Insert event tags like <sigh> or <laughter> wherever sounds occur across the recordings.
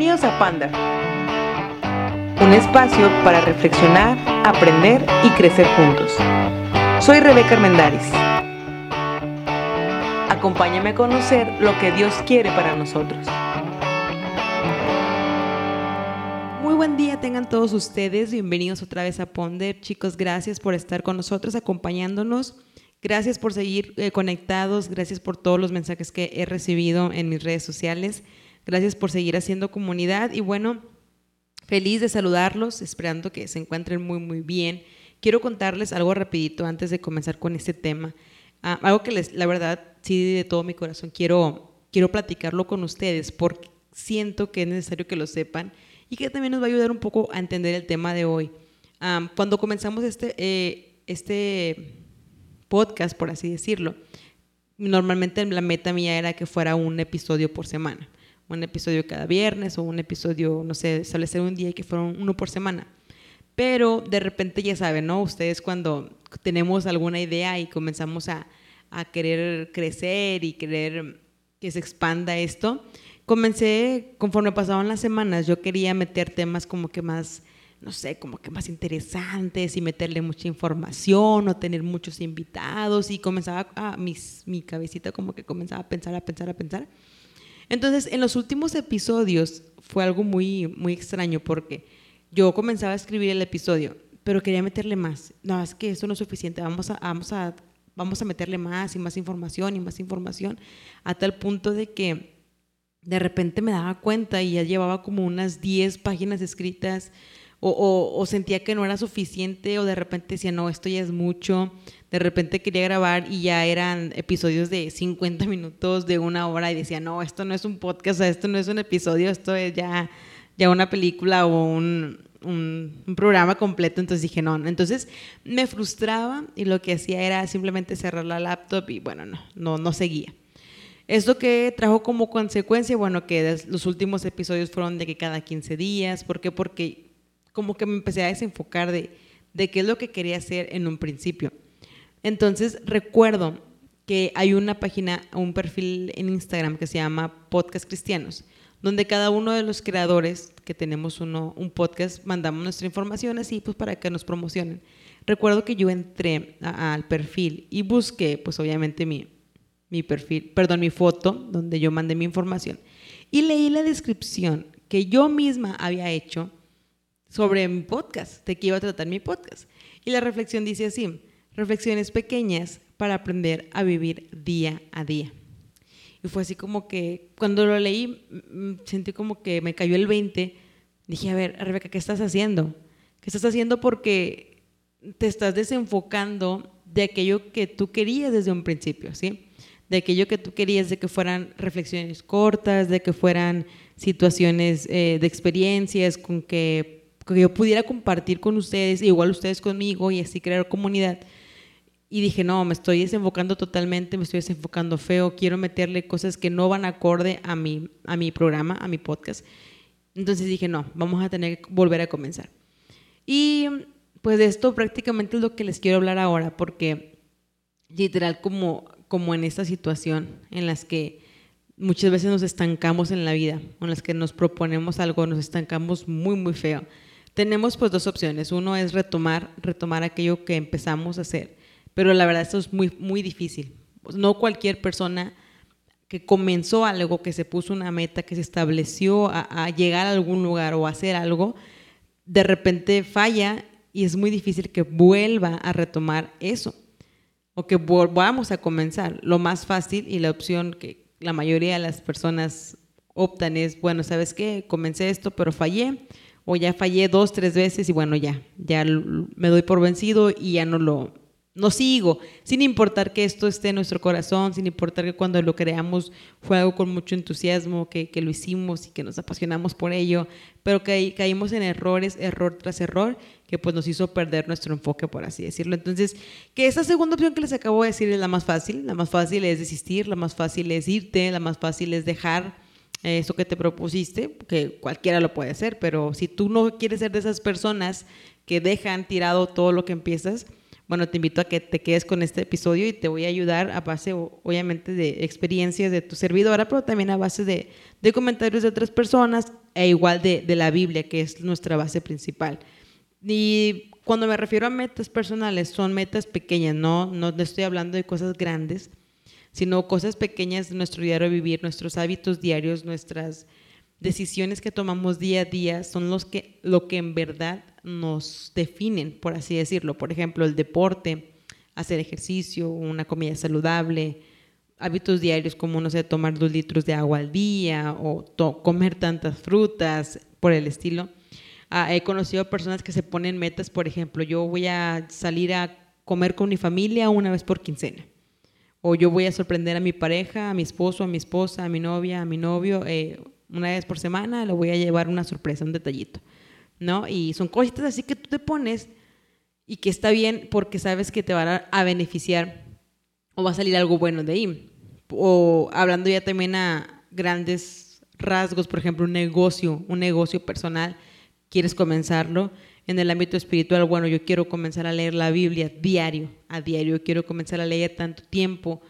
Bienvenidos a Panda, un espacio para reflexionar, aprender y crecer juntos. Soy Rebeca Armendaris. Acompáñame a conocer lo que Dios quiere para nosotros. Muy buen día tengan todos ustedes, bienvenidos otra vez a Ponder. Chicos, gracias por estar con nosotros, acompañándonos. Gracias por seguir eh, conectados, gracias por todos los mensajes que he recibido en mis redes sociales. Gracias por seguir haciendo comunidad y bueno, feliz de saludarlos, esperando que se encuentren muy, muy bien. Quiero contarles algo rapidito antes de comenzar con este tema. Ah, algo que les, la verdad, sí, de todo mi corazón quiero, quiero platicarlo con ustedes porque siento que es necesario que lo sepan y que también nos va a ayudar un poco a entender el tema de hoy. Ah, cuando comenzamos este, eh, este podcast, por así decirlo, normalmente la meta mía era que fuera un episodio por semana un episodio cada viernes o un episodio, no sé, establecer un día y que fuera uno por semana. Pero de repente ya saben, ¿no? Ustedes cuando tenemos alguna idea y comenzamos a, a querer crecer y querer que se expanda esto, comencé, conforme pasaban las semanas, yo quería meter temas como que más, no sé, como que más interesantes y meterle mucha información o tener muchos invitados y comenzaba a, mis, mi cabecita como que comenzaba a pensar, a pensar, a pensar. Entonces, en los últimos episodios fue algo muy, muy extraño porque yo comenzaba a escribir el episodio, pero quería meterle más. No, es que eso no es suficiente, vamos a, vamos a, vamos a meterle más y más información y más información, a tal punto de que de repente me daba cuenta y ya llevaba como unas 10 páginas escritas o, sentía que no era suficiente o de repente decía, no, esto ya es mucho. De repente quería grabar y ya eran episodios de 50 minutos, de una hora y decía, no, esto no es un podcast, esto no es un episodio, esto es ya, ya una película o un, un, programa completo. Entonces dije, no, Entonces me frustraba y lo que hacía era simplemente cerrar la laptop y bueno, no, no, no seguía. Esto que trajo como consecuencia, bueno, que los últimos episodios fueron de que cada 15 días. ¿Por qué? Porque como que me empecé a desenfocar de, de qué es lo que quería hacer en un principio. Entonces recuerdo que hay una página, un perfil en Instagram que se llama Podcast Cristianos, donde cada uno de los creadores que tenemos uno, un podcast mandamos nuestra información así pues para que nos promocionen. Recuerdo que yo entré al perfil y busqué pues obviamente mi, mi perfil, perdón, mi foto donde yo mandé mi información y leí la descripción que yo misma había hecho sobre mi podcast, de qué iba a tratar mi podcast. Y la reflexión dice así, reflexiones pequeñas para aprender a vivir día a día. Y fue así como que cuando lo leí, sentí como que me cayó el 20. Dije, a ver, Rebeca, ¿qué estás haciendo? ¿Qué estás haciendo porque te estás desenfocando de aquello que tú querías desde un principio, ¿sí? De aquello que tú querías, de que fueran reflexiones cortas, de que fueran situaciones eh, de experiencias con que que yo pudiera compartir con ustedes, igual ustedes conmigo y así crear comunidad. Y dije, no, me estoy desenfocando totalmente, me estoy desenfocando feo, quiero meterle cosas que no van acorde a mi, a mi programa, a mi podcast. Entonces dije, no, vamos a tener que volver a comenzar. Y pues de esto prácticamente es lo que les quiero hablar ahora, porque literal como, como en esta situación en las que muchas veces nos estancamos en la vida, en las que nos proponemos algo, nos estancamos muy, muy feo tenemos pues dos opciones. Uno es retomar, retomar aquello que empezamos a hacer, pero la verdad esto es muy, muy difícil. No cualquier persona que comenzó algo, que se puso una meta, que se estableció a, llegar a algún lugar o a hacer algo, de repente falla y es muy difícil que vuelva a retomar eso o que volvamos a comenzar. Lo más fácil y la opción que la mayoría de las personas optan es, bueno, ¿sabes qué? Comencé esto, pero fallé o ya fallé dos, tres veces y bueno, ya, ya me doy por vencido y ya no lo, no sigo, sin importar que esto esté en nuestro corazón, sin importar que cuando lo creamos fue algo con mucho entusiasmo, que, que lo hicimos y que nos apasionamos por ello, pero que caímos en errores, error tras error, que pues nos hizo perder nuestro enfoque, por así decirlo. Entonces, que esa segunda opción que les acabo de decir es la más fácil, la más fácil es desistir, la más fácil es irte, la más fácil es dejar eso que te propusiste, que cualquiera lo puede hacer, pero si tú no quieres ser de esas personas que dejan tirado todo lo que empiezas, bueno, te invito a que te quedes con este episodio y te voy a ayudar a base, obviamente, de experiencias de tu servidora, pero también a base de, de comentarios de otras personas e igual de, de la Biblia, que es nuestra base principal. Y cuando me refiero a metas personales, son metas pequeñas, no, no estoy hablando de cosas grandes, sino cosas pequeñas de nuestro diario vivir, nuestros hábitos diarios, nuestras decisiones que tomamos día a día son los que, lo que en verdad nos definen, por así decirlo. Por ejemplo, el deporte, hacer ejercicio, una comida saludable, hábitos diarios como, no sé, tomar dos litros de agua al día o comer tantas frutas, por el estilo. Ah, he conocido personas que se ponen metas, por ejemplo, yo voy a salir a comer con mi familia una vez por quincena. O yo voy a sorprender a mi pareja, a mi esposo, a mi esposa, a mi novia, a mi novio, eh, una vez por semana, le voy a llevar una sorpresa, un detallito. ¿No? Y son cositas así que tú te pones y que está bien porque sabes que te van a beneficiar o va a salir algo bueno de ahí o hablando ya también a grandes rasgos, por ejemplo, un negocio, un negocio personal, quieres comenzarlo en el ámbito espiritual, bueno, yo quiero comenzar a leer la Biblia diario, a diario, quiero comenzar a leer tanto tiempo,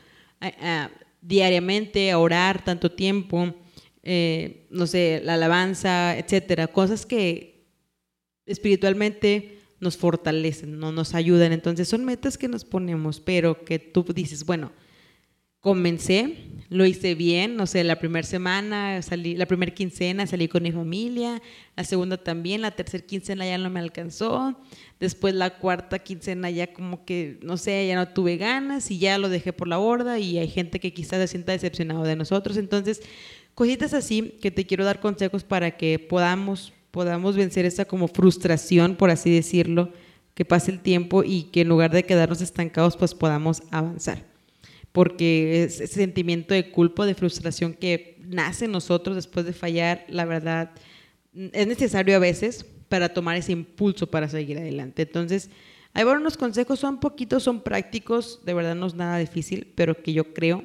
diariamente, a orar tanto tiempo, eh, no sé, la alabanza, etcétera, cosas que espiritualmente nos fortalecen, no nos ayudan. Entonces son metas que nos ponemos, pero que tú dices, bueno, comencé, lo hice bien, no sé, la primera semana, salí, la primera quincena salí con mi familia, la segunda también, la tercera quincena ya no me alcanzó, después la cuarta quincena ya como que, no sé, ya no tuve ganas y ya lo dejé por la borda y hay gente que quizás se sienta decepcionado de nosotros, entonces, cositas así que te quiero dar consejos para que podamos, podamos vencer esa como frustración, por así decirlo, que pase el tiempo y que en lugar de quedarnos estancados, pues podamos avanzar porque ese sentimiento de culpa, de frustración que nace en nosotros después de fallar, la verdad, es necesario a veces para tomar ese impulso para seguir adelante. Entonces, hay unos consejos, son poquitos, son prácticos, de verdad no es nada difícil, pero que yo creo,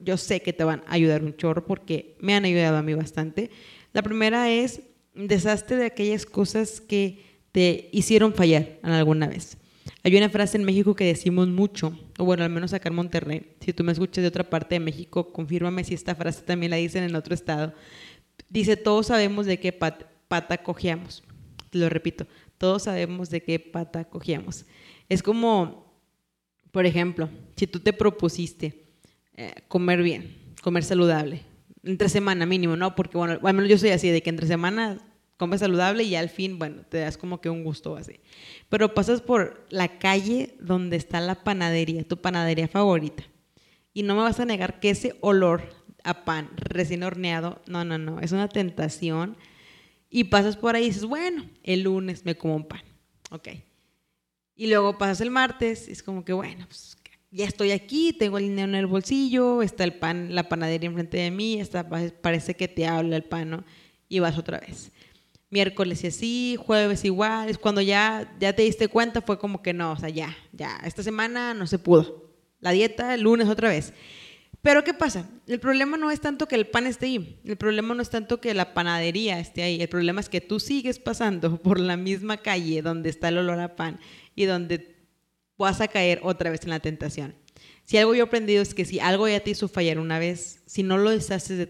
yo sé que te van a ayudar un chorro porque me han ayudado a mí bastante. La primera es, deshazte de aquellas cosas que te hicieron fallar alguna vez. Hay una frase en México que decimos mucho, o bueno, al menos acá en Monterrey. Si tú me escuchas de otra parte de México, confírmame si esta frase también la dicen en otro estado. Dice, todos sabemos de qué pata. Te lo repito, todos sabemos de qué pata cojeamos. Es como, por ejemplo, si tú te propusiste eh, comer bien, comer saludable, entre semana mínimo, ¿no? Porque, bueno, al menos yo soy así, de que entre semana comes saludable y al fin, bueno, te das como que un gusto así. Pero pasas por la calle donde está la panadería, tu panadería favorita. Y no me vas a negar que ese olor a pan recién horneado, no, no, no, es una tentación. Y pasas por ahí y dices, bueno, el lunes me como un pan. Ok. Y luego pasas el martes y es como que, bueno, pues ya estoy aquí, tengo el dinero en el bolsillo, está el pan, la panadería enfrente de mí, está, parece que te habla el pan. Y vas otra vez miércoles y así, jueves igual, es cuando ya, ya te diste cuenta, fue como que no, o sea, ya, ya, esta semana no se pudo. La dieta, el lunes otra vez. Pero ¿qué pasa? El problema no es tanto que el pan esté ahí, el problema no es tanto que la panadería esté ahí, el problema es que tú sigues pasando <laughs> por la misma calle donde está el olor a pan y donde vas a caer otra vez en la tentación. Si algo yo he aprendido es que si algo ya te hizo fallar una vez, si no lo deshaces,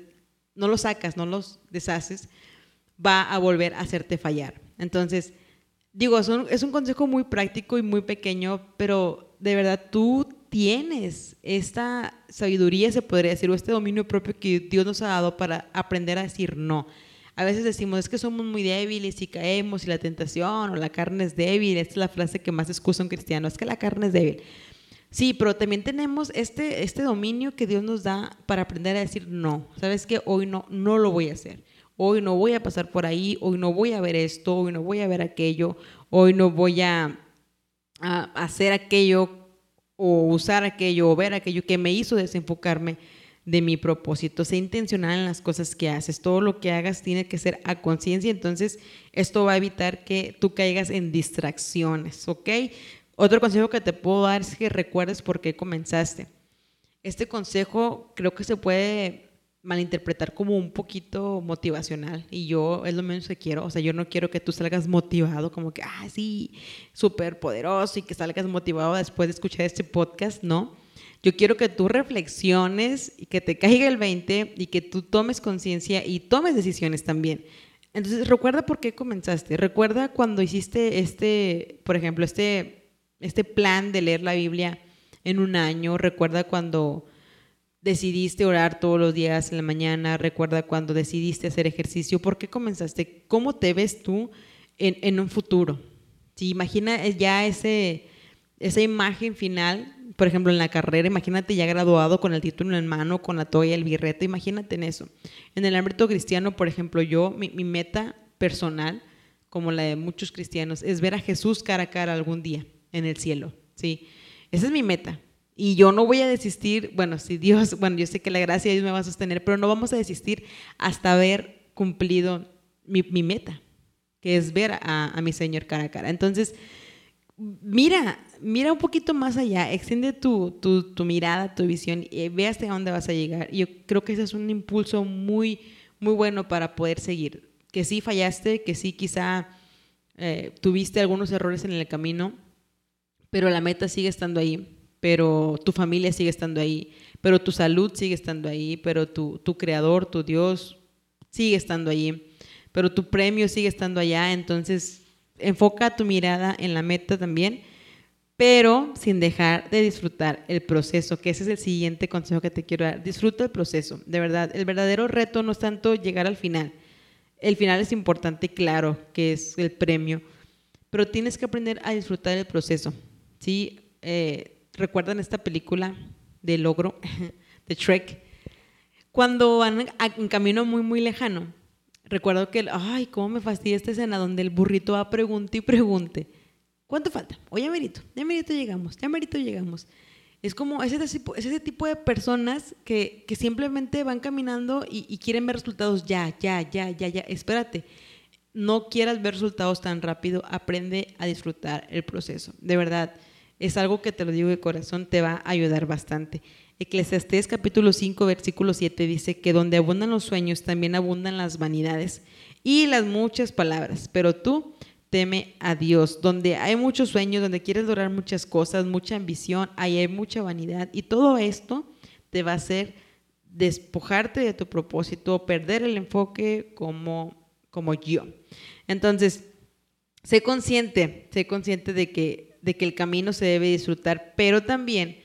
no lo sacas, no los deshaces, va a volver a hacerte fallar. Entonces, digo, es un consejo muy práctico y muy pequeño, pero de verdad tú tienes esta sabiduría, se podría decir, o este dominio propio que Dios nos ha dado para aprender a decir no. A veces decimos, es que somos muy débiles y caemos y la tentación o la carne es débil. Esta es la frase que más excusa un cristiano, es que la carne es débil. Sí, pero también tenemos este, este dominio que Dios nos da para aprender a decir no. ¿Sabes que Hoy no, no lo voy a hacer hoy no voy a pasar por ahí, hoy no voy a ver esto, hoy no voy a ver aquello, hoy no voy a, hacer aquello o usar aquello o ver aquello que me hizo desenfocarme de mi propósito. Sé intencional en las cosas que haces. Todo lo que hagas tiene que ser a conciencia. Entonces, esto va a evitar que tú caigas en distracciones, ¿ok? Otro consejo que te puedo dar es que recuerdes por qué comenzaste. Este consejo creo que se puede malinterpretar como un poquito motivacional y yo es lo menos que quiero, o sea, yo no quiero que tú salgas motivado como que, ah, sí, súper poderoso y que salgas motivado después de escuchar este podcast, no. Yo quiero que tú reflexiones y que te caiga el 20 y que tú tomes conciencia y tomes decisiones también. Entonces, recuerda por qué comenzaste. Recuerda cuando hiciste este, por ejemplo, este, este plan de leer la Biblia en un año. Recuerda cuando decidiste orar todos los días en la mañana. Recuerda cuando decidiste hacer ejercicio. ¿Por qué comenzaste? ¿Cómo te ves tú en, un futuro? Si imagina ya ese, esa imagen final por ejemplo, en la carrera, imagínate ya graduado con el título en mano, con la toalla, el birrete, imagínate en eso. En el ámbito cristiano, por ejemplo, yo, mi, meta personal, como la de muchos cristianos, es ver a Jesús cara a cara algún día en el cielo, ¿sí? Esa es mi meta. Y yo no voy a desistir, bueno, si Dios, <laughs> bueno, yo sé que la gracia de Dios me va a sostener, pero no vamos a desistir hasta haber cumplido mi, meta, que es ver a, mi Señor cara a cara. Entonces, mira, mira un poquito más allá, extiende tu, tu, mirada, tu visión y ve hasta dónde vas a llegar. Yo creo que ese es un impulso muy, muy bueno para poder seguir. Que sí fallaste, que sí quizá eh, tuviste algunos errores en el camino, pero la meta sigue estando ahí, pero tu familia sigue estando ahí, pero tu salud sigue estando ahí, pero tu, tu creador, tu Dios sigue estando ahí, pero tu premio sigue estando allá. Entonces, enfoca tu mirada en la meta también, pero sin dejar de disfrutar el proceso, que ese es el siguiente consejo que te quiero dar. Disfruta el proceso, de verdad. El verdadero reto no es tanto llegar al final. El final es importante, claro, que es el premio, pero tienes que aprender a disfrutar el proceso. ¿sí? Eh, ¿Recuerdan esta película de logro, <laughs> de Trek? Cuando van en camino muy, muy lejano, Recuerdo que, ay, cómo me fastidia esta escena donde el burrito va pregunte y pregunte. ¿Cuánto falta? O ya merito, ya merito llegamos, ya merito llegamos. Es como ese, ese tipo de personas que, que simplemente van caminando y, y, quieren ver resultados ya, ya, ya, ya, ya. Espérate, no quieras ver resultados tan rápido, aprende a disfrutar el proceso. De verdad, es algo que te lo digo de corazón, te va a ayudar bastante. Eclesiastés capítulo 5, versículo 7 dice que donde abundan los sueños, también abundan las vanidades y las muchas palabras. Pero tú teme a Dios. Donde hay muchos sueños, donde quieres lograr muchas cosas, mucha ambición, ahí hay mucha vanidad. Y todo esto te va a hacer despojarte de tu propósito, perder el enfoque como, como yo. Entonces, sé consciente, sé consciente de que, de que el camino se debe disfrutar, pero también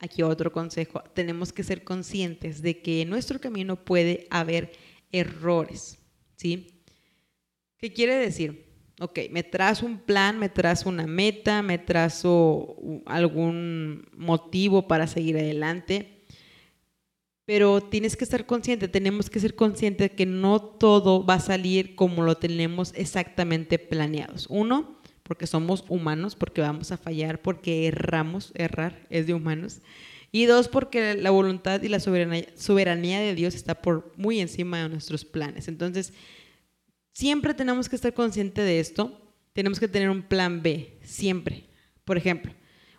aquí otro consejo, tenemos que ser conscientes de que en nuestro camino puede haber errores, ¿sí? ¿Qué quiere decir? Ok, me trazo un plan, me trazo una meta, me trazo algún motivo para seguir adelante, pero tienes que estar consciente, tenemos que ser conscientes de que no todo va a salir como lo tenemos exactamente planeados. Uno, porque somos humanos, porque vamos a fallar, porque erramos, errar es de humanos. Y dos, porque la voluntad y la soberanía, de Dios está por muy encima de nuestros planes. Entonces, siempre tenemos que estar conscientes de esto. Tenemos que tener un plan B, siempre. Por ejemplo,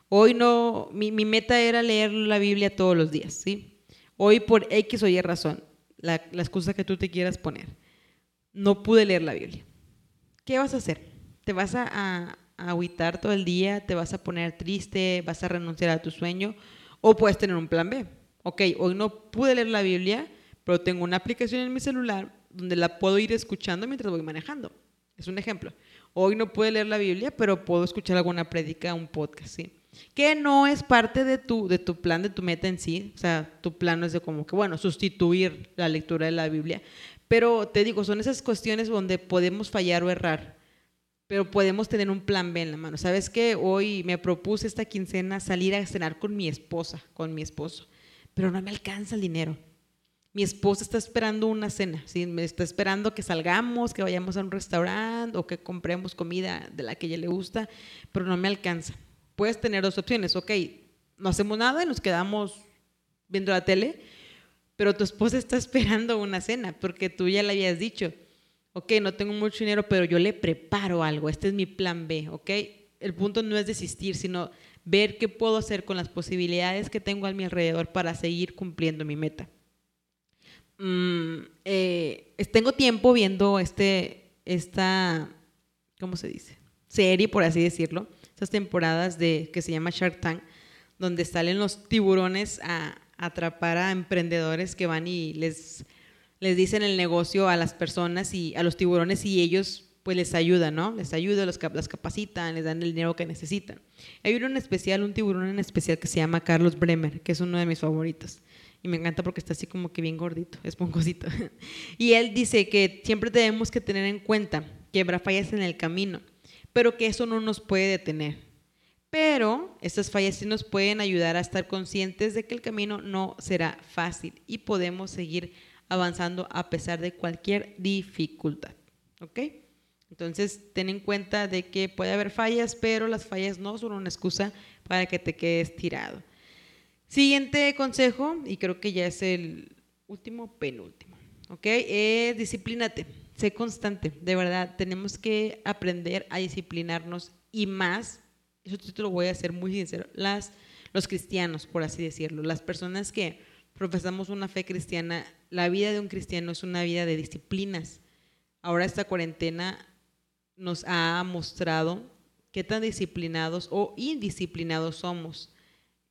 hoy no, mi, meta era leer la Biblia todos los días, ¿sí? Hoy por X o Y razón, la, la excusa que tú te quieras poner, no pude leer la Biblia. ¿Qué vas a hacer? Te vas a, a, agüitar todo el día, te vas a poner triste, vas a renunciar a tu sueño, o puedes tener un plan B. Ok, hoy no pude leer la Biblia, pero tengo una aplicación en mi celular donde la puedo ir escuchando mientras voy manejando. Es un ejemplo. Hoy no pude leer la Biblia, pero puedo escuchar alguna prédica, un podcast, ¿sí? Que no es parte de tu, de tu plan, de tu meta en sí. O sea, tu plan no es de como que, bueno, sustituir la lectura de la Biblia. Pero te digo, son esas cuestiones donde podemos fallar o errar pero podemos tener un plan B en la mano. ¿Sabes qué? Hoy me propuse esta quincena salir a cenar con mi esposa, con mi esposo, pero no me alcanza el dinero. Mi esposa está esperando una cena, ¿sí? me está esperando que salgamos, que vayamos a un restaurante o que compremos comida de la que ella le gusta, pero no me alcanza. Puedes tener dos opciones, ok, no hacemos nada y nos quedamos viendo la tele, pero tu esposa está <laughs> esperando una cena porque tú ya le habías dicho, ok, no tengo mucho dinero, pero yo le preparo algo, este es mi plan B, ok. El punto no es desistir, sino ver qué puedo hacer con las posibilidades que tengo a mi alrededor para seguir cumpliendo mi meta. Mm, eh, tengo tiempo viendo este, esta, ¿cómo se dice? Serie, por así decirlo, estas temporadas de, que se llama Shark Tank, donde salen los tiburones a atrapar a emprendedores que van y les les dicen el negocio a las personas y a los tiburones y ellos pues les ayudan, ¿no? Les ayudan, los, las capacitan, les dan el dinero que necesitan. Hay uno en especial, un tiburón en especial que se llama Carlos Bremer, que es uno de mis favoritos. Y me encanta porque está así como que bien gordito, <laughs> esponjosito. y él dice que siempre tenemos que tener en cuenta que habrá fallas en el camino, pero que eso no nos puede detener. Pero estas fallas sí nos pueden ayudar a estar conscientes de que el camino no será fácil y podemos seguir avanzando a pesar de cualquier dificultad. ¿Ok? Entonces, ten en cuenta de que puede haber fallas, pero las fallas no son una excusa para que te quedes tirado. Siguiente consejo, y creo que ya es el último, penúltimo, ¿ok? Es disciplínate, sé constante, de verdad, tenemos que aprender a disciplinarnos y más, eso te lo voy a hacer muy sincero, los cristianos, por así decirlo, las personas que profesamos una fe cristiana, la vida de un cristiano es una vida de disciplinas. Ahora esta cuarentena nos ha mostrado qué tan disciplinados o indisciplinados somos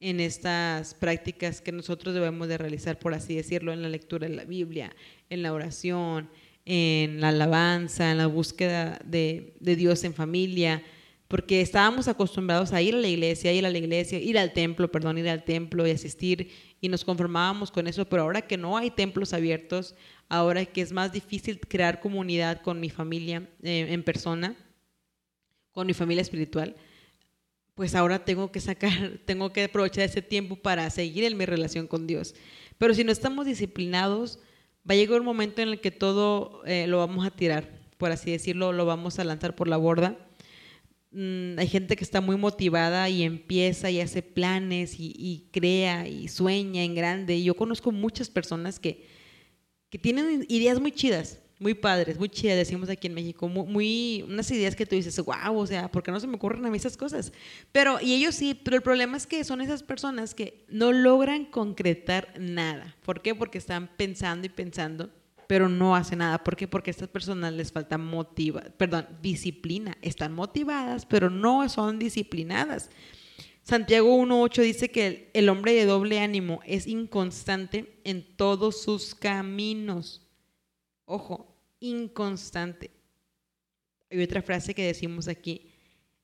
en estas prácticas que nosotros debemos de realizar, por así decirlo, en la lectura de la Biblia, en la oración, en la alabanza, en la búsqueda de, de Dios en familia, porque estábamos acostumbrados a ir a la iglesia, ir a la iglesia, ir al templo, perdón, ir al templo y asistir y nos conformábamos con eso, pero ahora que no hay templos abiertos, ahora que es más difícil crear comunidad con mi familia eh, en persona, con mi familia espiritual, pues ahora tengo que sacar, <laughs> tengo que aprovechar ese tiempo para seguir en mi relación con Dios. Pero si no estamos disciplinados, va a llegar un momento en el que todo eh, lo vamos a tirar, por así decirlo, lo vamos a lanzar por la borda Mm, hay gente que está muy motivada y empieza y hace planes y, crea y sueña en grande. Yo conozco muchas personas que, que tienen ideas muy chidas, muy padres, muy chidas, decimos aquí en México, muy, unas ideas que tú dices, wow, o sea, ¿por qué no se me ocurren a mí esas cosas? Pero, y ellos sí, pero el problema es que son esas personas que no logran concretar nada. ¿Por qué? Porque están pensando y pensando pero no hace nada. ¿Por qué? Porque a estas personas les falta motiva, perdón, disciplina. Están motivadas, pero no son disciplinadas. Santiago 1.8 dice que el hombre de doble ánimo es inconstante en todos sus caminos. Ojo, inconstante. Hay otra frase que decimos aquí.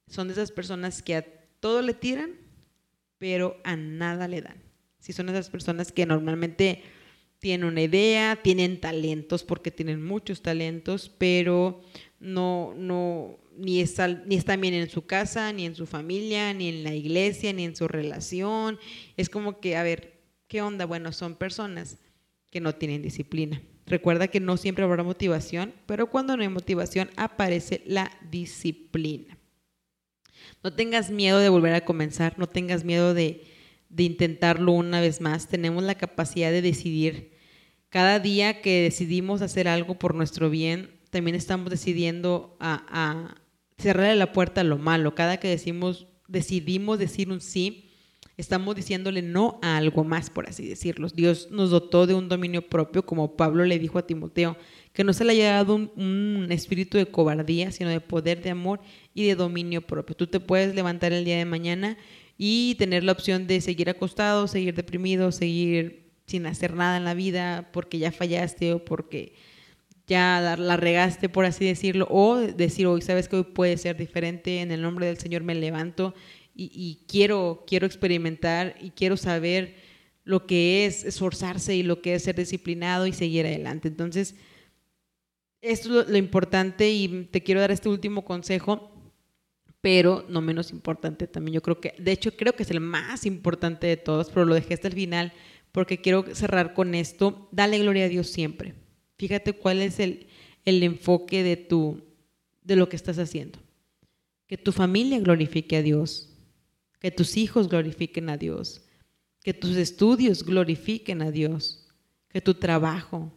Son de esas personas que a todo le tiran, pero a nada le dan. Si son esas personas que normalmente tienen una idea, tienen talentos porque tienen muchos talentos, pero no, no, ni, ni están bien en su casa, ni en su familia, ni en la iglesia, ni en su relación. Es como que, a ver, ¿qué onda? Bueno, son personas que no tienen disciplina. Recuerda que no siempre habrá motivación, pero cuando no hay motivación aparece la disciplina. No tengas miedo de volver a comenzar, no tengas miedo de, de intentarlo una vez más. Tenemos la capacidad de decidir cada día que decidimos hacer algo por nuestro bien, también estamos decidiendo a, cerrarle la puerta a lo malo. Cada que decimos, decidimos decir un sí, estamos diciéndole no a algo más, por así decirlo. Dios nos dotó de un dominio propio, como Pablo le dijo a Timoteo, que no se le haya dado un, un, espíritu de cobardía, sino de poder, de amor y de dominio propio. Tú te puedes levantar el día de mañana y tener la opción de seguir acostado, seguir deprimido, seguir sin hacer nada en la vida porque ya fallaste o porque ya la regaste, por así decirlo, o decir, hoy sabes que hoy puede ser diferente, en el nombre del Señor me levanto y, quiero, quiero experimentar y quiero saber lo que es esforzarse y lo que es ser disciplinado y seguir adelante. Entonces, esto es lo importante y te quiero dar este último consejo, pero no menos importante también. Yo creo que, de hecho, creo que es el más importante de todos, pero lo dejé hasta el final porque quiero cerrar con esto. Dale gloria a Dios siempre. Fíjate cuál es el, el enfoque de, tu, de lo que estás haciendo. Que tu familia glorifique a Dios, que tus hijos glorifiquen a Dios, que tus estudios glorifiquen a Dios, que tu trabajo.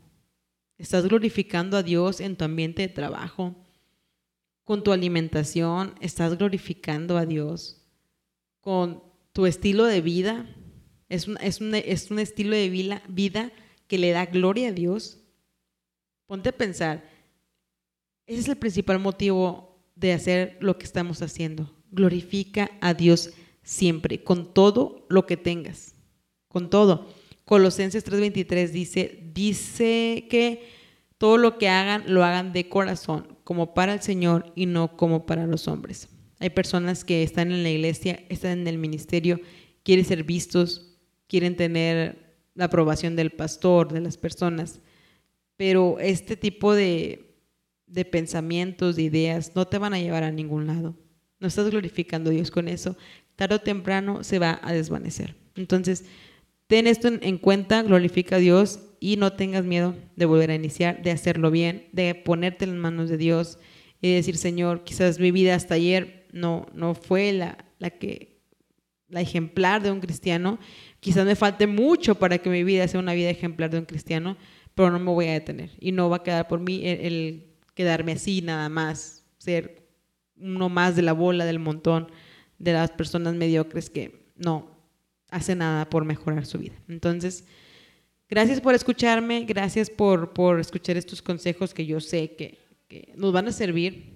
Estás glorificando a Dios en tu ambiente de trabajo. Con tu alimentación estás glorificando a Dios. Con tu estilo de vida es un, es es un estilo de vida, vida que le da gloria a Dios. Ponte a pensar, ese es el principal motivo de hacer lo que estamos haciendo. Glorifica a Dios siempre, con todo lo que tengas, con todo, Colosenses 3:23 dice, dice que todo lo que hagan lo hagan de corazón, como para el Señor y no como para los hombres. Hay personas que están en la iglesia, están en el ministerio, quieren ser vistos, quieren tener la aprobación del pastor, de las personas, pero este tipo de, de pensamientos, de ideas, no te van a llevar a ningún lado. No estás glorificando a Dios con eso. Tarde o temprano se va a desvanecer. Entonces, ten esto en cuenta, glorifica a Dios y no tengas miedo de volver a iniciar, de hacerlo bien, de ponerte en las manos de Dios y decir, Señor, quizás mi vida hasta ayer no, no fue la, la que la ejemplar de un cristiano, quizás me falte mucho para que mi vida sea una vida ejemplar de un cristiano, pero no me voy a detener y no va a quedar por mí el, quedarme así nada más, ser uno más de la bola, del montón de las personas mediocres que no hacen nada por mejorar su vida. Entonces, gracias por escucharme, gracias por, por escuchar estos consejos que yo sé que, que nos van a servir.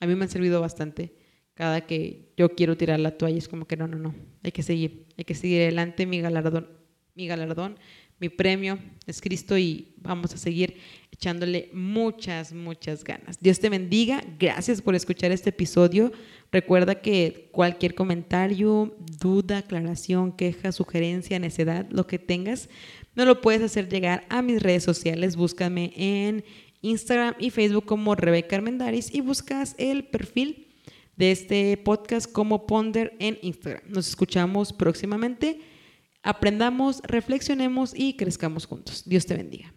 A mí me han servido bastante cada que yo quiero tirar la toalla es como que no, no, no, hay que seguir, hay que seguir adelante, mi galardón, mi galardón, mi premio es Cristo y vamos a seguir echándole muchas, muchas ganas. Dios te bendiga, gracias por escuchar este episodio. Recuerda que cualquier comentario, duda, aclaración, queja, sugerencia, necedad, lo que tengas, no lo puedes hacer llegar a mis redes sociales. Búscame en Instagram y Facebook como Rebeca Armendaris y buscas el perfil de este podcast como Ponder en Instagram. Nos escuchamos próximamente. Aprendamos, reflexionemos y crezcamos juntos. Dios te bendiga.